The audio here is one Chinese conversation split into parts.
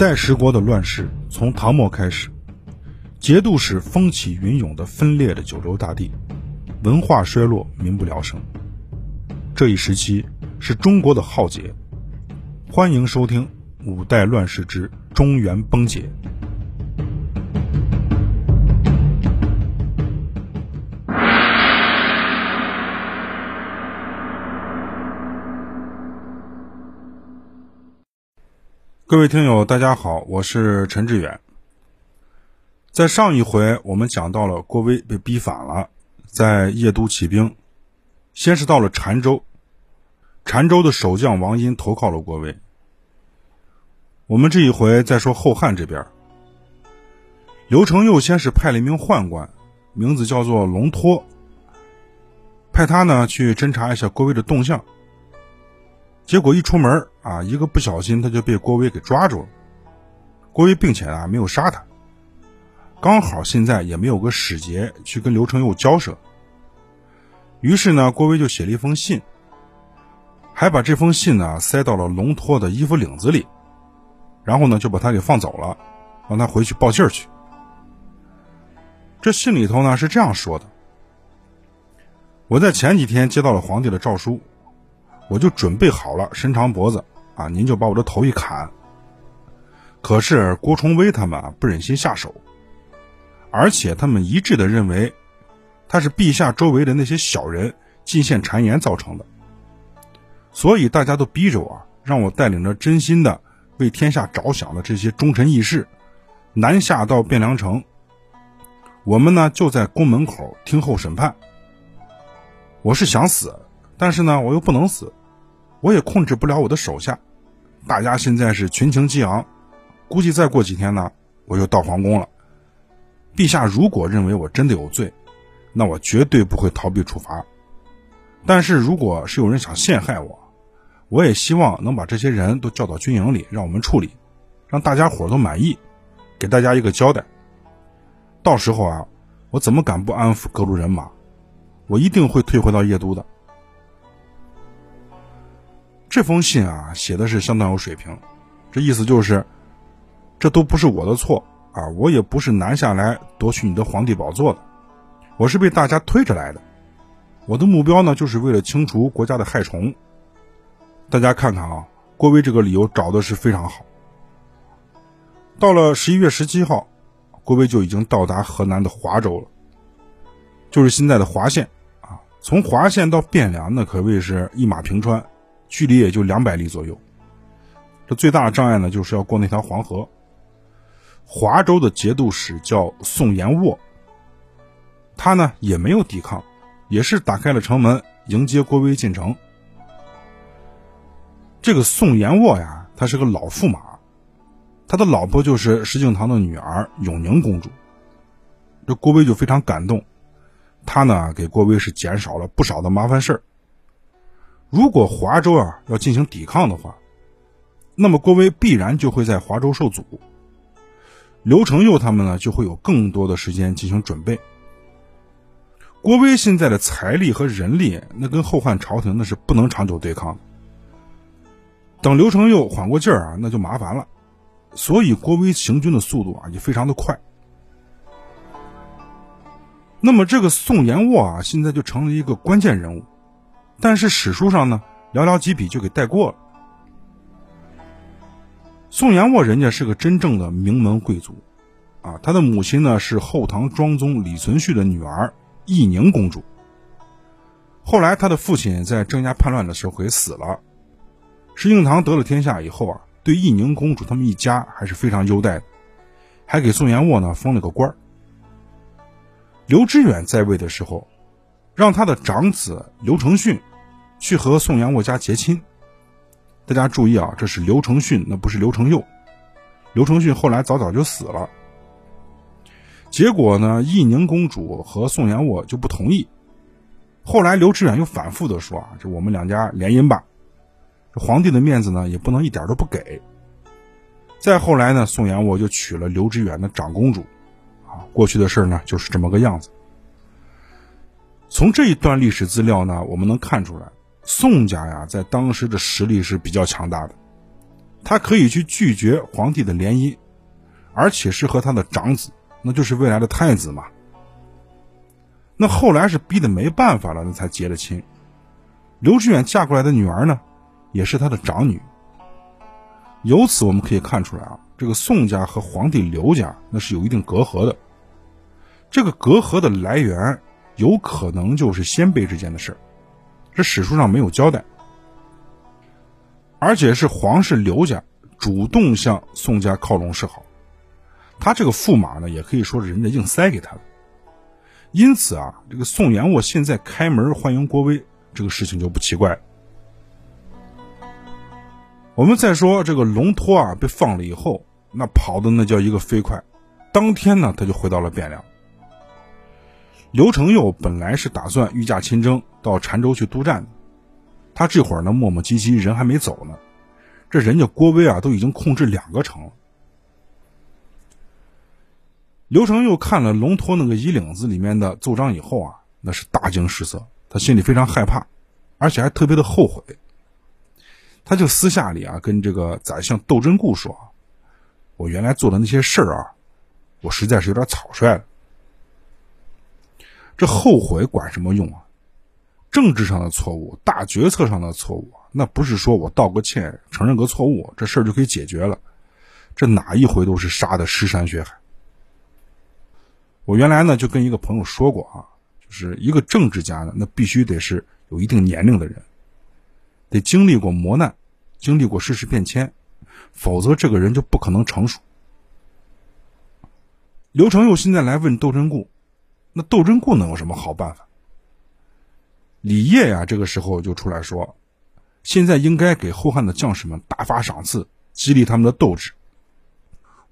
五代十国的乱世从唐末开始，节度使风起云涌的分裂的九州大地，文化衰落，民不聊生。这一时期是中国的浩劫。欢迎收听《五代乱世之中原崩解》。各位听友，大家好，我是陈志远。在上一回，我们讲到了郭威被逼反了，在邺都起兵，先是到了澶州，澶州的守将王殷投靠了郭威。我们这一回再说后汉这边，刘承佑先是派了一名宦官，名字叫做龙托，派他呢去侦查一下郭威的动向。结果一出门啊，一个不小心他就被郭威给抓住了。郭威并且啊没有杀他，刚好现在也没有个使节去跟刘承佑交涉，于是呢，郭威就写了一封信，还把这封信呢塞到了龙托的衣服领子里，然后呢就把他给放走了，让他回去报信去。这信里头呢是这样说的：我在前几天接到了皇帝的诏书。我就准备好了，伸长脖子啊，您就把我的头一砍。可是郭崇威他们啊不忍心下手，而且他们一致的认为，他是陛下周围的那些小人进献谗言造成的，所以大家都逼着我，让我带领着真心的为天下着想的这些忠臣义士，南下到汴梁城。我们呢就在宫门口听候审判。我是想死，但是呢我又不能死。我也控制不了我的手下，大家现在是群情激昂，估计再过几天呢，我就到皇宫了。陛下如果认为我真的有罪，那我绝对不会逃避处罚。但是如果是有人想陷害我，我也希望能把这些人都叫到军营里，让我们处理，让大家伙都满意，给大家一个交代。到时候啊，我怎么敢不安抚各路人马？我一定会退回到邺都的。这封信啊，写的是相当有水平，这意思就是，这都不是我的错啊，我也不是南下来夺取你的皇帝宝座的，我是被大家推着来的，我的目标呢，就是为了清除国家的害虫。大家看看啊，郭威这个理由找的是非常好。到了十一月十七号，郭威就已经到达河南的华州了，就是现在的华县啊，从华县到汴梁，那可谓是一马平川。距离也就两百里左右，这最大的障碍呢，就是要过那条黄河。华州的节度使叫宋延沃，他呢也没有抵抗，也是打开了城门迎接郭威进城。这个宋延沃呀，他是个老驸马，他的老婆就是石敬瑭的女儿永宁公主。这郭威就非常感动，他呢给郭威是减少了不少的麻烦事儿。如果华州啊要进行抵抗的话，那么郭威必然就会在华州受阻，刘承佑他们呢就会有更多的时间进行准备。郭威现在的财力和人力，那跟后汉朝廷那是不能长久对抗的。等刘承佑缓过劲儿啊，那就麻烦了。所以郭威行军的速度啊也非常的快。那么这个宋延沃啊，现在就成了一个关键人物。但是史书上呢，寥寥几笔就给带过了。宋延沃人家是个真正的名门贵族，啊，他的母亲呢是后唐庄宗李存勖的女儿义宁公主。后来他的父亲在郑家叛乱的时候给死了，石敬瑭得了天下以后啊，对义宁公主他们一家还是非常优待的，还给宋延沃呢封了个官儿。刘知远在位的时候，让他的长子刘承训。去和宋延沃家结亲。大家注意啊，这是刘承训，那不是刘承佑。刘承训后来早早就死了。结果呢，义宁公主和宋延沃就不同意。后来刘知远又反复的说啊，这我们两家联姻吧。这皇帝的面子呢，也不能一点都不给。再后来呢，宋延沃就娶了刘知远的长公主。啊，过去的事呢，就是这么个样子。从这一段历史资料呢，我们能看出来。宋家呀，在当时的实力是比较强大的，他可以去拒绝皇帝的联姻，而且是和他的长子，那就是未来的太子嘛。那后来是逼得没办法了，那才结了亲。刘知远嫁过来的女儿呢，也是他的长女。由此我们可以看出来啊，这个宋家和皇帝刘家那是有一定隔阂的。这个隔阂的来源，有可能就是先辈之间的事儿这史书上没有交代。而且是皇室刘家主动向宋家靠拢示好，他这个驸马呢，也可以说是人家硬塞给他的。因此啊，这个宋延沃现在开门欢迎郭威，这个事情就不奇怪。我们再说这个龙托啊，被放了以后，那跑的那叫一个飞快，当天呢他就回到了汴梁。刘承佑本来是打算御驾亲征到澶州去督战的，他这会儿呢磨磨唧唧，人还没走呢，这人家郭威啊都已经控制两个城了。刘承佑看了龙托那个衣领子里面的奏章以后啊，那是大惊失色，他心里非常害怕，而且还特别的后悔。他就私下里啊跟这个宰相窦真固说：“我原来做的那些事儿啊，我实在是有点草率了。这后悔管什么用啊？政治上的错误、大决策上的错误，那不是说我道个歉、承认个错误，这事儿就可以解决了。这哪一回都是杀的尸山血海。”我原来呢就跟一个朋友说过啊，就是一个政治家呢，那必须得是有一定年龄的人，得经历过磨难，经历过世事变迁，否则这个人就不可能成熟。刘成佑现在来问窦成固，那窦真固能有什么好办法？李业呀，这个时候就出来说，现在应该给后汉的将士们大发赏赐，激励他们的斗志。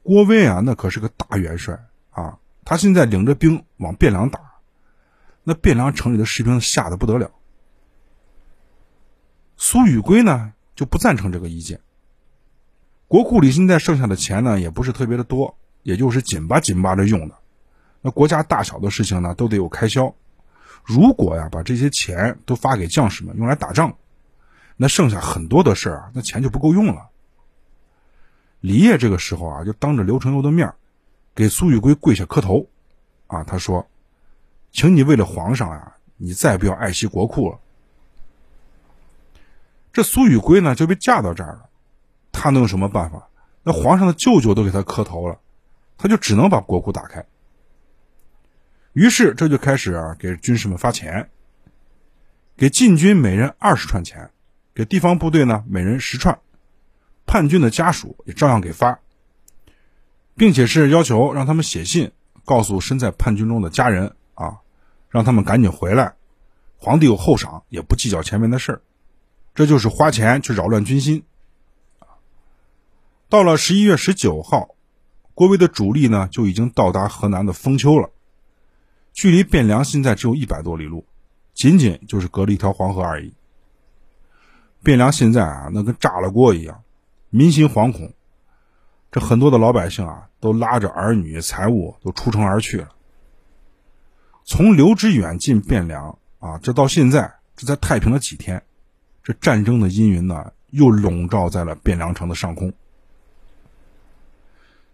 郭威啊，那可是个大元帅啊。他现在领着兵往汴梁打，那汴梁城里的士兵吓得不得了。苏宇圭呢就不赞成这个意见。国库里现在剩下的钱呢也不是特别的多，也就是紧巴紧巴着用的。那国家大小的事情呢都得有开销，如果呀把这些钱都发给将士们用来打仗，那剩下很多的事儿啊，那钱就不够用了。李业这个时候啊就当着刘承佑的面给苏玉圭跪下磕头，啊，他说：“请你为了皇上呀，你再不要爱惜国库了。”这苏玉圭呢就被架到这儿了，他能有什么办法？那皇上的舅舅都给他磕头了，他就只能把国库打开。于是这就开始啊给军士们发钱，给禁军每人二十串钱，给地方部队呢每人十串，叛军的家属也照样给发。并且是要求让他们写信告诉身在叛军中的家人啊，让他们赶紧回来。皇帝有后赏，也不计较前面的事儿，这就是花钱去扰乱军心。到了十一月十九号，郭威的主力呢就已经到达河南的封丘了，距离汴梁现在只有一百多里路，仅仅就是隔了一条黄河而已。汴梁现在啊，那跟炸了锅一样，民心惶恐。这很多的老百姓啊，都拉着儿女财物都出城而去了。从刘知远进汴梁啊，这到现在这才太平了几天，这战争的阴云呢，又笼罩在了汴梁城的上空。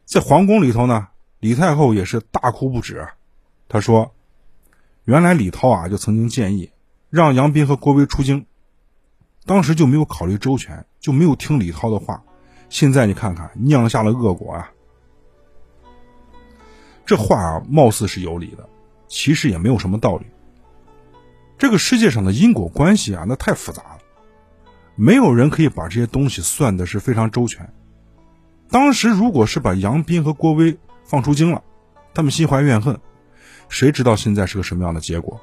在皇宫里头呢，李太后也是大哭不止。他说：“原来李涛啊，就曾经建议让杨斌和郭威出京，当时就没有考虑周全，就没有听李涛的话。”现在你看看，酿下了恶果啊！这话啊，貌似是有理的，其实也没有什么道理。这个世界上的因果关系啊，那太复杂了，没有人可以把这些东西算的是非常周全。当时如果是把杨斌和郭威放出京了，他们心怀怨恨，谁知道现在是个什么样的结果？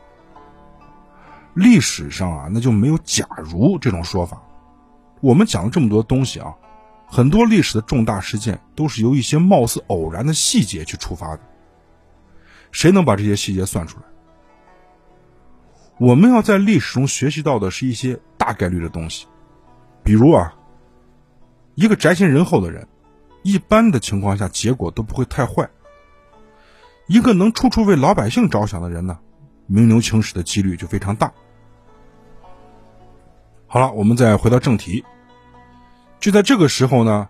历史上啊，那就没有“假如”这种说法。我们讲了这么多东西啊。很多历史的重大事件都是由一些貌似偶然的细节去触发的。谁能把这些细节算出来？我们要在历史中学习到的是一些大概率的东西，比如啊，一个宅心仁厚的人，一般的情况下结果都不会太坏；一个能处处为老百姓着想的人呢，名留青史的几率就非常大。好了，我们再回到正题。就在这个时候呢，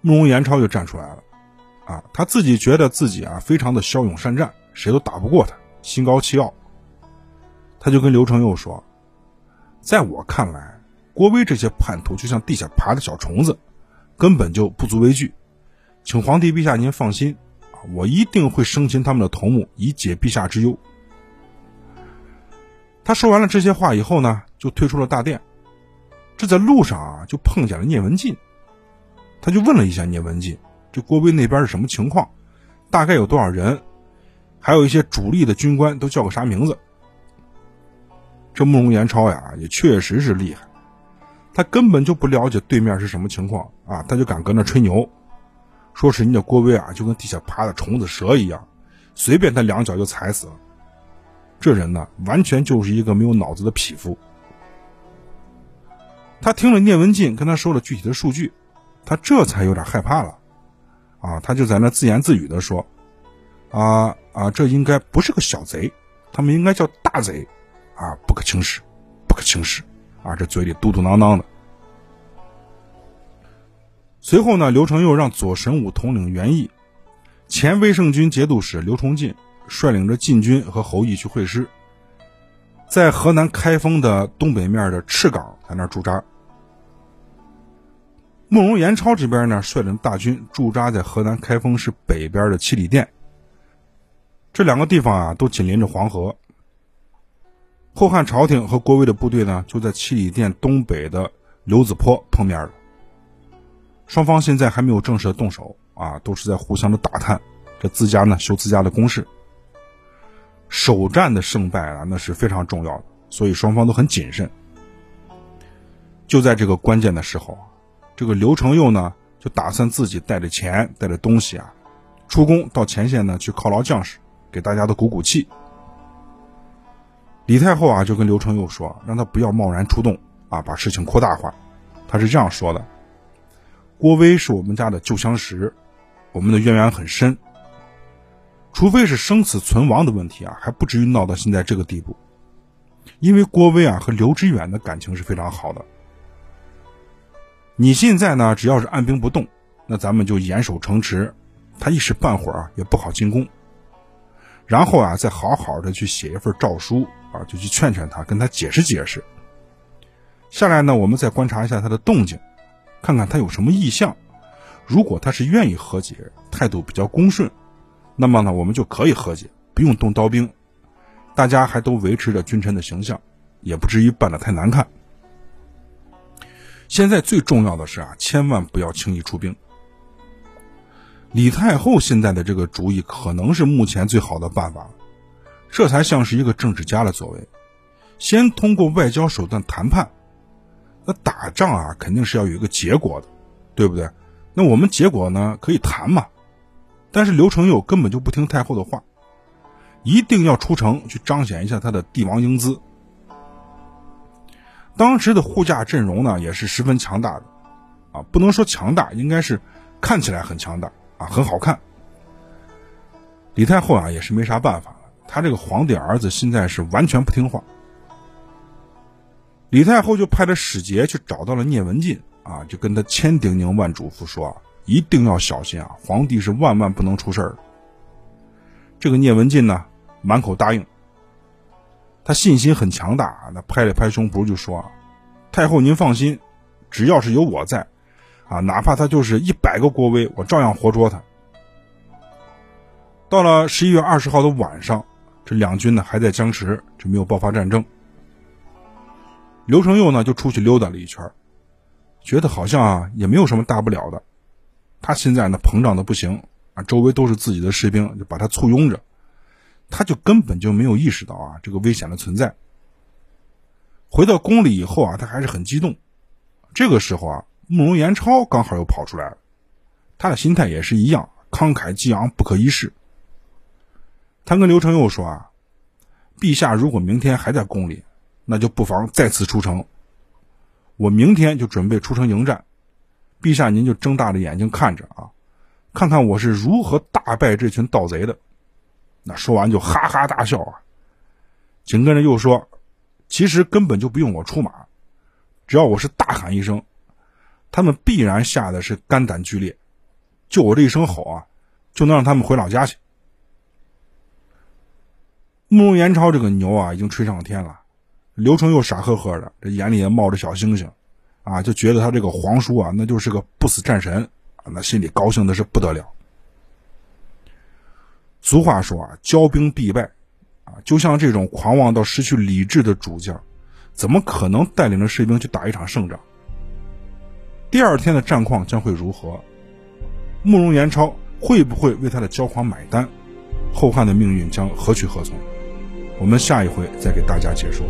慕容延超就站出来了，啊，他自己觉得自己啊非常的骁勇善战，谁都打不过他，心高气傲。他就跟刘承佑说，在我看来，郭威这些叛徒就像地下爬的小虫子，根本就不足为惧，请皇帝陛下您放心，我一定会生擒他们的头目，以解陛下之忧。他说完了这些话以后呢，就退出了大殿。这在路上啊，就碰见了聂文进，他就问了一下聂文进，这郭威那边是什么情况，大概有多少人，还有一些主力的军官都叫个啥名字。这慕容延超呀，也确实是厉害，他根本就不了解对面是什么情况啊，他就敢搁那吹牛，说是人家郭威啊，就跟地下爬的虫子蛇一样，随便他两脚就踩死了。这人呢，完全就是一个没有脑子的匹夫。他听了聂文进跟他说了具体的数据，他这才有点害怕了，啊，他就在那自言自语的说：“啊啊，这应该不是个小贼，他们应该叫大贼，啊，不可轻视，不可轻视，啊，这嘴里嘟嘟囔囔的。”随后呢，刘承佑让左神武统领元义，前威胜军节度使刘崇进率领着禁军和侯毅去会师。在河南开封的东北面的赤岗，在那驻扎。慕容延超这边呢，率领大军驻扎在河南开封市北边的七里店。这两个地方啊，都紧邻着黄河。后汉朝廷和国威的部队呢，就在七里店东北的刘子坡碰面了。双方现在还没有正式的动手啊，都是在互相的打探，这自家呢修自家的工事。首战的胜败啊，那是非常重要的，所以双方都很谨慎。就在这个关键的时候，这个刘承佑呢，就打算自己带着钱、带着东西啊，出宫到前线呢去犒劳将士，给大家都鼓鼓气。李太后啊，就跟刘承佑说，让他不要贸然出动啊，把事情扩大化。他是这样说的：“郭威是我们家的旧相识，我们的渊源很深。”除非是生死存亡的问题啊，还不至于闹到现在这个地步。因为郭威啊和刘知远的感情是非常好的。你现在呢，只要是按兵不动，那咱们就严守城池，他一时半会儿啊也不好进攻。然后啊，再好好的去写一份诏书啊，就去劝劝他，跟他解释解释。下来呢，我们再观察一下他的动静，看看他有什么意向。如果他是愿意和解，态度比较恭顺。那么呢，我们就可以和解，不用动刀兵，大家还都维持着君臣的形象，也不至于办得太难看。现在最重要的是啊，千万不要轻易出兵。李太后现在的这个主意可能是目前最好的办法了，这才像是一个政治家的作为，先通过外交手段谈判。那打仗啊，肯定是要有一个结果的，对不对？那我们结果呢，可以谈嘛。但是刘承佑根本就不听太后的话，一定要出城去彰显一下他的帝王英姿。当时的护驾阵容呢也是十分强大的，啊，不能说强大，应该是看起来很强大啊，很好看。李太后啊也是没啥办法，他这个皇帝儿子现在是完全不听话。李太后就派了使节去找到了聂文进啊，就跟他千叮咛万嘱咐说。一定要小心啊！皇帝是万万不能出事儿。这个聂文进呢，满口答应。他信心很强大啊，那拍了拍胸脯就说：“太后您放心，只要是有我在，啊，哪怕他就是一百个郭威，我照样活捉他。”到了十一月二十号的晚上，这两军呢还在僵持，这没有爆发战争。刘承佑呢就出去溜达了一圈，觉得好像啊也没有什么大不了的。他现在呢膨胀的不行啊，周围都是自己的士兵，就把他簇拥着，他就根本就没有意识到啊这个危险的存在。回到宫里以后啊，他还是很激动。这个时候啊，慕容延超刚好又跑出来了，他的心态也是一样，慷慨激昂，不可一世。他跟刘承佑说啊：“陛下如果明天还在宫里，那就不妨再次出城。我明天就准备出城迎战。”陛下，您就睁大着眼睛看着啊，看看我是如何大败这群盗贼的。那说完就哈哈大笑啊，紧跟着又说：“其实根本就不用我出马，只要我是大喊一声，他们必然吓得是肝胆俱裂，就我这一声吼啊，就能让他们回老家去。慕容延超这个牛啊，已经吹上天了。刘成又傻呵呵的，这眼里也冒着小星星，啊，就觉得他这个皇叔啊，那就是个不死战神啊，那心里高兴的是不得了。俗话说啊，骄兵必败，啊，就像这种狂妄到失去理智的主将，怎么可能带领着士兵去打一场胜仗？第二天的战况将会如何？慕容延超会不会为他的骄狂买单？后汉的命运将何去何从？我们下一回再给大家解说。